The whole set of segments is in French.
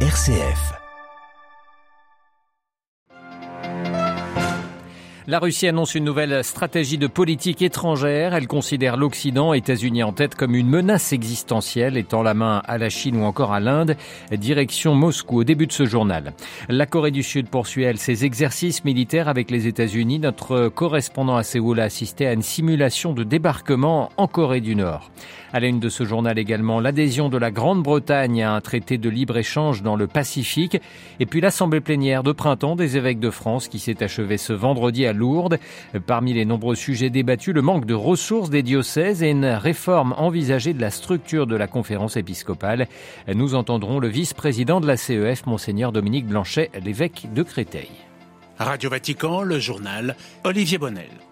RCF. La Russie annonce une nouvelle stratégie de politique étrangère. Elle considère l'Occident, États-Unis en tête, comme une menace existentielle, étant la main à la Chine ou encore à l'Inde. Direction Moscou au début de ce journal. La Corée du Sud poursuit, elle, ses exercices militaires avec les États-Unis. Notre correspondant à Séoul a assisté à une simulation de débarquement en Corée du Nord. À la une de ce journal également, l'adhésion de la Grande-Bretagne à un traité de libre-échange dans le Pacifique. Et puis l'Assemblée plénière de printemps des évêques de France qui s'est achevée ce vendredi à Parmi les nombreux sujets débattus, le manque de ressources des diocèses et une réforme envisagée de la structure de la conférence épiscopale. Nous entendrons le vice-président de la CEF, Monseigneur Dominique Blanchet, l'évêque de Créteil. Radio Vatican, le journal Olivier Bonnel.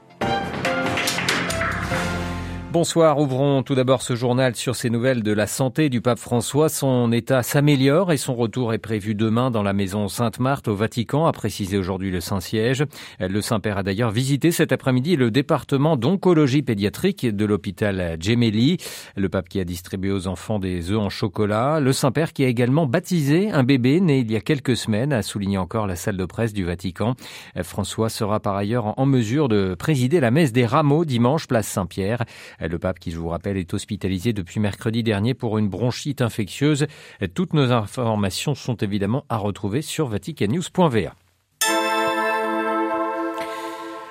Bonsoir, ouvrons tout d'abord ce journal sur ces nouvelles de la santé du pape François. Son état s'améliore et son retour est prévu demain dans la maison Sainte-Marthe au Vatican, a précisé aujourd'hui le Saint-Siège. Le Saint-Père a d'ailleurs visité cet après-midi le département d'oncologie pédiatrique de l'hôpital Gemelli. Le pape qui a distribué aux enfants des œufs en chocolat. Le Saint-Père qui a également baptisé un bébé né il y a quelques semaines, a souligné encore la salle de presse du Vatican. François sera par ailleurs en mesure de présider la messe des rameaux dimanche place Saint-Pierre. Le pape, qui je vous rappelle, est hospitalisé depuis mercredi dernier pour une bronchite infectieuse. Toutes nos informations sont évidemment à retrouver sur vaticannews.va.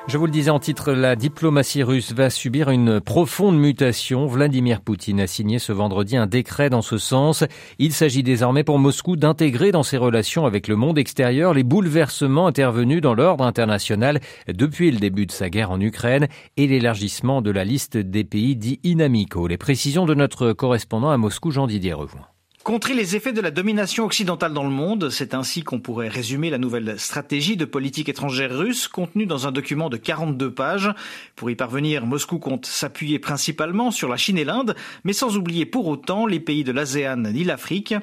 Je vous le disais en titre, la diplomatie russe va subir une profonde mutation. Vladimir Poutine a signé ce vendredi un décret dans ce sens. Il s'agit désormais pour Moscou d'intégrer dans ses relations avec le monde extérieur les bouleversements intervenus dans l'ordre international depuis le début de sa guerre en Ukraine et l'élargissement de la liste des pays dits inamicaux. Les précisions de notre correspondant à Moscou, Jean-Didier Revoin. Contrer les effets de la domination occidentale dans le monde, c'est ainsi qu'on pourrait résumer la nouvelle stratégie de politique étrangère russe contenue dans un document de 42 pages. Pour y parvenir, Moscou compte s'appuyer principalement sur la Chine et l'Inde, mais sans oublier pour autant les pays de l'ASEAN ni l'Afrique.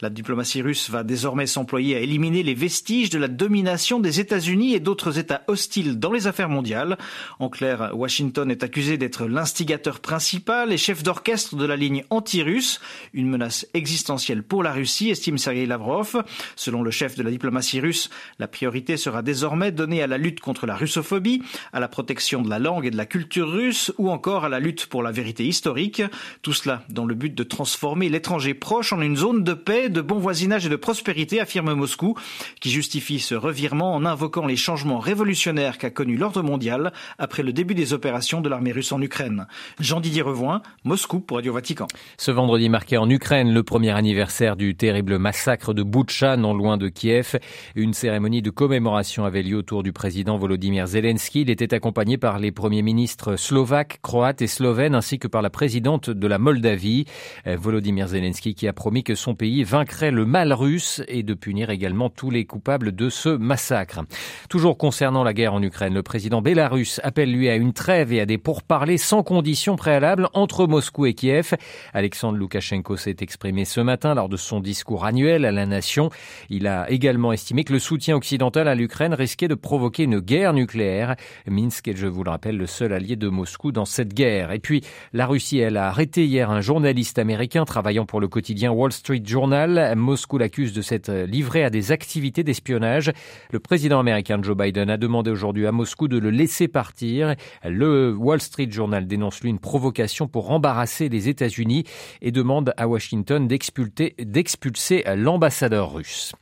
La diplomatie russe va désormais s'employer à éliminer les vestiges de la domination des États-Unis et d'autres États hostiles dans les affaires mondiales. En clair, Washington est accusé d'être l'instigateur principal et chef d'orchestre de la ligne anti-russe, une menace existante pour la Russie, estime Sergei Lavrov. Selon le chef de la diplomatie russe, la priorité sera désormais donnée à la lutte contre la russophobie, à la protection de la langue et de la culture russe ou encore à la lutte pour la vérité historique. Tout cela dans le but de transformer l'étranger proche en une zone de paix, de bon voisinage et de prospérité, affirme Moscou, qui justifie ce revirement en invoquant les changements révolutionnaires qu'a connu l'ordre mondial après le début des opérations de l'armée russe en Ukraine. Jean-Didier Revoin, Moscou pour Radio Vatican. Ce vendredi marqué en Ukraine le premier anniversaire du terrible massacre de Boutcha, non loin de Kiev. Une cérémonie de commémoration avait lieu autour du président Volodymyr Zelensky. Il était accompagné par les premiers ministres slovaques, croates et slovènes, ainsi que par la présidente de la Moldavie, euh, Volodymyr Zelensky, qui a promis que son pays vaincrait le mal russe et de punir également tous les coupables de ce massacre. Toujours concernant la guerre en Ukraine, le président bélarus appelle lui à une trêve et à des pourparlers sans conditions préalables entre Moscou et Kiev. Alexandre Loukachenko s'est exprimé ce matin lors de son discours annuel à la nation. Il a également estimé que le soutien occidental à l'Ukraine risquait de provoquer une guerre nucléaire. Minsk est, je vous le rappelle, le seul allié de Moscou dans cette guerre. Et puis, la Russie, elle a arrêté hier un journaliste américain travaillant pour le quotidien Wall Street Journal. Moscou l'accuse de s'être livré à des activités d'espionnage. Le président américain Joe Biden a demandé aujourd'hui à Moscou de le laisser partir. Le Wall Street Journal dénonce lui une provocation pour embarrasser les États-Unis et demande à Washington d'expliquer d'expulser l'ambassadeur russe.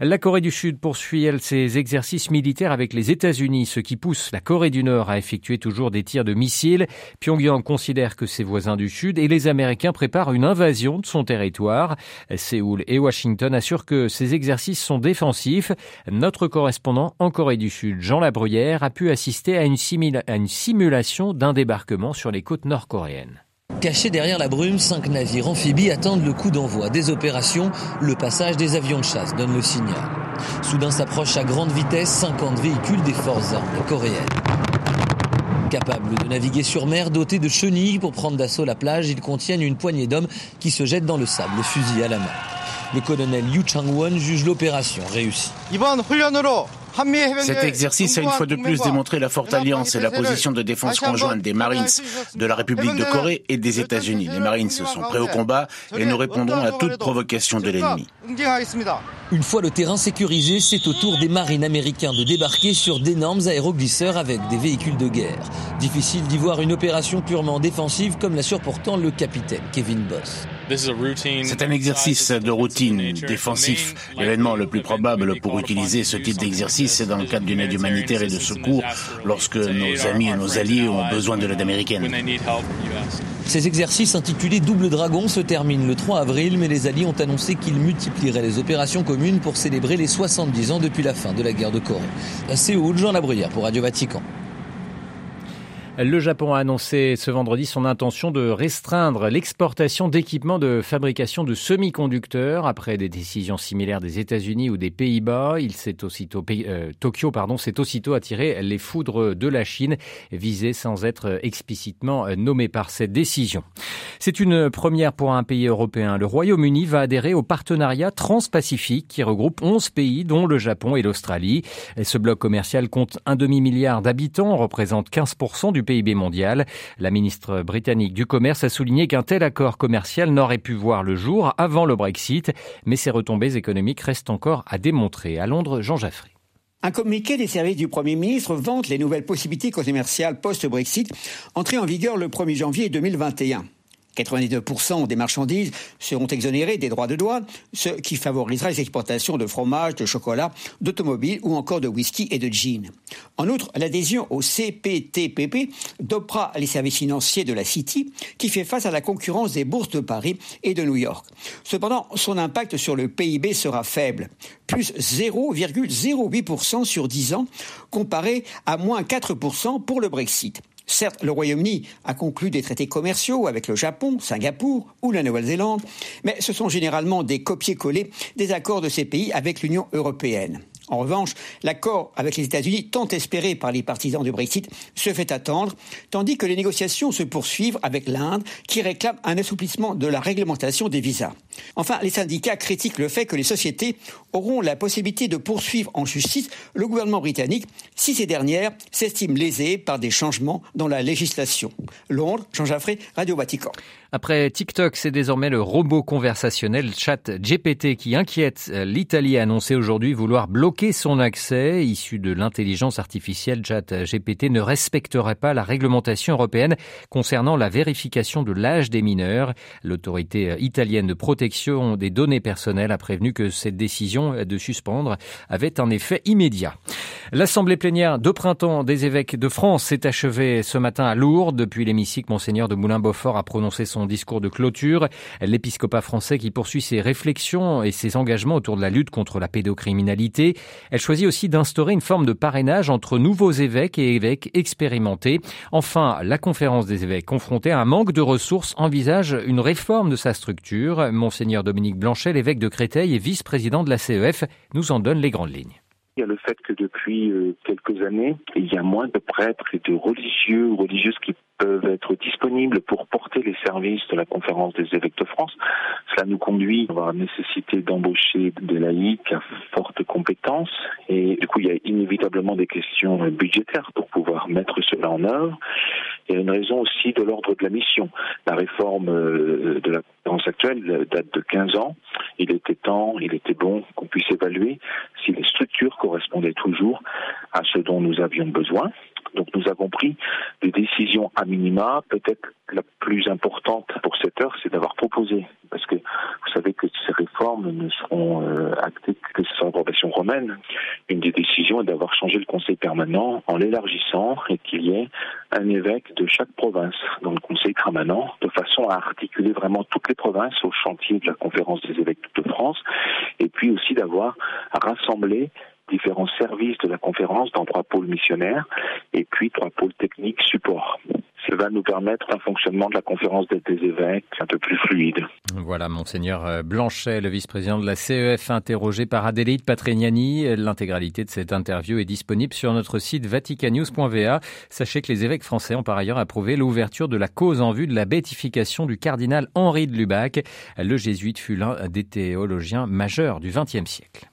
La Corée du Sud poursuit, elle, ses exercices militaires avec les États-Unis, ce qui pousse la Corée du Nord à effectuer toujours des tirs de missiles. Pyongyang considère que ses voisins du Sud et les Américains préparent une invasion de son territoire. Séoul et Washington assurent que ces exercices sont défensifs. Notre correspondant en Corée du Sud, Jean Labruyère, a pu assister à à une simulation d'un débarquement sur les côtes nord-coréennes. Cachés derrière la brume, cinq navires amphibies attendent le coup d'envoi des opérations. Le passage des avions de chasse donne le signal. Soudain s'approche à grande vitesse 50 véhicules des forces armées coréennes. Capables de naviguer sur mer, dotés de chenilles pour prendre d'assaut la plage, ils contiennent une poignée d'hommes qui se jettent dans le sable, fusil à la main. Le colonel Yu Chang-won juge l'opération réussie. Cet exercice a une fois de plus démontré la forte alliance et la position de défense conjointe des Marines de la République de Corée et des États-Unis. Les Marines sont prêts au combat et nous répondrons à toute provocation de l'ennemi. Une fois le terrain sécurisé, c'est au tour des marines américains de débarquer sur d'énormes aéroglisseurs avec des véhicules de guerre. Difficile d'y voir une opération purement défensive comme l'assure pourtant le capitaine Kevin Boss. C'est un exercice de routine défensif. L'événement le plus probable pour utiliser ce type d'exercice, c'est dans le cadre d'une aide humanitaire et de secours lorsque nos amis et nos alliés ont besoin de l'aide américaine. Ces exercices intitulés Double Dragon se terminent le 3 avril, mais les Alliés ont annoncé qu'ils multiplieraient les opérations communes pour célébrer les 70 ans depuis la fin de la guerre de Corée. À Séoul, Jean Labruyère pour Radio Vatican. Le Japon a annoncé ce vendredi son intention de restreindre l'exportation d'équipements de fabrication de semi-conducteurs après des décisions similaires des États-Unis ou des Pays-Bas. Il s'est aussitôt euh, Tokyo pardon s'est aussitôt attiré les foudres de la Chine visées sans être explicitement nommé par cette décision. C'est une première pour un pays européen. Le Royaume-Uni va adhérer au partenariat transpacifique qui regroupe 11 pays dont le Japon et l'Australie. Ce bloc commercial compte un demi-milliard d'habitants, représente 15% du PIB mondial. La ministre britannique du Commerce a souligné qu'un tel accord commercial n'aurait pu voir le jour avant le Brexit, mais ses retombées économiques restent encore à démontrer. À Londres, Jean Jaffré. Un communiqué des services du Premier ministre vante les nouvelles possibilités commerciales post-Brexit, entrées en vigueur le 1er janvier 2021. 92% des marchandises seront exonérées des droits de douane, ce qui favorisera les exportations de fromage, de chocolat, d'automobiles ou encore de whisky et de gin. En outre, l'adhésion au CPTPP dopera les services financiers de la City, qui fait face à la concurrence des bourses de Paris et de New York. Cependant, son impact sur le PIB sera faible, plus 0,08% sur 10 ans, comparé à moins 4% pour le Brexit. Certes, le Royaume-Uni a conclu des traités commerciaux avec le Japon, Singapour ou la Nouvelle-Zélande, mais ce sont généralement des copier-coller des accords de ces pays avec l'Union européenne. En revanche, l'accord avec les États-Unis, tant espéré par les partisans du Brexit, se fait attendre, tandis que les négociations se poursuivent avec l'Inde, qui réclame un assouplissement de la réglementation des visas. Enfin, les syndicats critiquent le fait que les sociétés auront la possibilité de poursuivre en justice le gouvernement britannique si ces dernières s'estiment lésées par des changements dans la législation. Londres, Jean Jaffré, Radio Vatican. Après TikTok, c'est désormais le robot conversationnel Chat GPT qui inquiète. L'Italie a annoncé aujourd'hui vouloir bloquer son accès. Issu de l'intelligence artificielle, Chat GPT ne respecterait pas la réglementation européenne concernant la vérification de l'âge des mineurs. L'autorité italienne de protection des données personnelles a prévenu que cette décision de suspendre avait un effet immédiat. L'assemblée plénière de printemps des évêques de France s'est achevée ce matin à Lourdes. Depuis l'hémicycle, Monseigneur de Moulin-Beaufort a prononcé son discours de clôture. L'épiscopat français qui poursuit ses réflexions et ses engagements autour de la lutte contre la pédocriminalité. Elle choisit aussi d'instaurer une forme de parrainage entre nouveaux évêques et évêques expérimentés. Enfin, la conférence des évêques confrontée à un manque de ressources envisage une réforme de sa structure. Monseigneur Dominique Blanchet, l'évêque de Créteil et vice-président de la CEF, nous en donne les grandes lignes. Il y a le fait que depuis euh, quelques années, il y a moins de prêtres et de religieux ou religieuses qui peuvent être disponibles pour porter les services de la conférence des évêques de France. Cela nous conduit à la nécessité d'embaucher des laïcs à forte compétence et du coup il y a inévitablement des questions budgétaires pour pouvoir mettre cela en œuvre. Il y a une raison aussi de l'ordre de la mission. La réforme euh, de la conférence actuelle date de 15 ans. Il était temps, il était bon qu'on puisse évaluer si les structures correspondaient toujours à ce dont nous avions besoin. Donc nous avons pris des décisions à minima. Peut-être la plus importante pour cette heure, c'est d'avoir proposé, parce que vous savez que ces réformes ne seront euh, actées que sans approbation romaine. Une des décisions est d'avoir changé le conseil permanent en l'élargissant et qu'il y ait un évêque de chaque province dans le conseil permanent, de façon à articuler vraiment toutes les provinces au chantier de la conférence des évêques de France, et puis aussi d'avoir rassemblé différents services de la conférence dans trois pôles missionnaires et puis trois pôles techniques support. Ça va nous permettre un fonctionnement de la conférence des évêques un peu plus fluide. Voilà, monseigneur euh, Blanchet, le vice-président de la CEF, interrogé par Adélaïde Patrignani. L'intégralité de cette interview est disponible sur notre site vaticanews.va. Sachez que les évêques français ont par ailleurs approuvé l'ouverture de la cause en vue de la béatification du cardinal Henri de Lubac. Le jésuite fut l'un des théologiens majeurs du XXe siècle.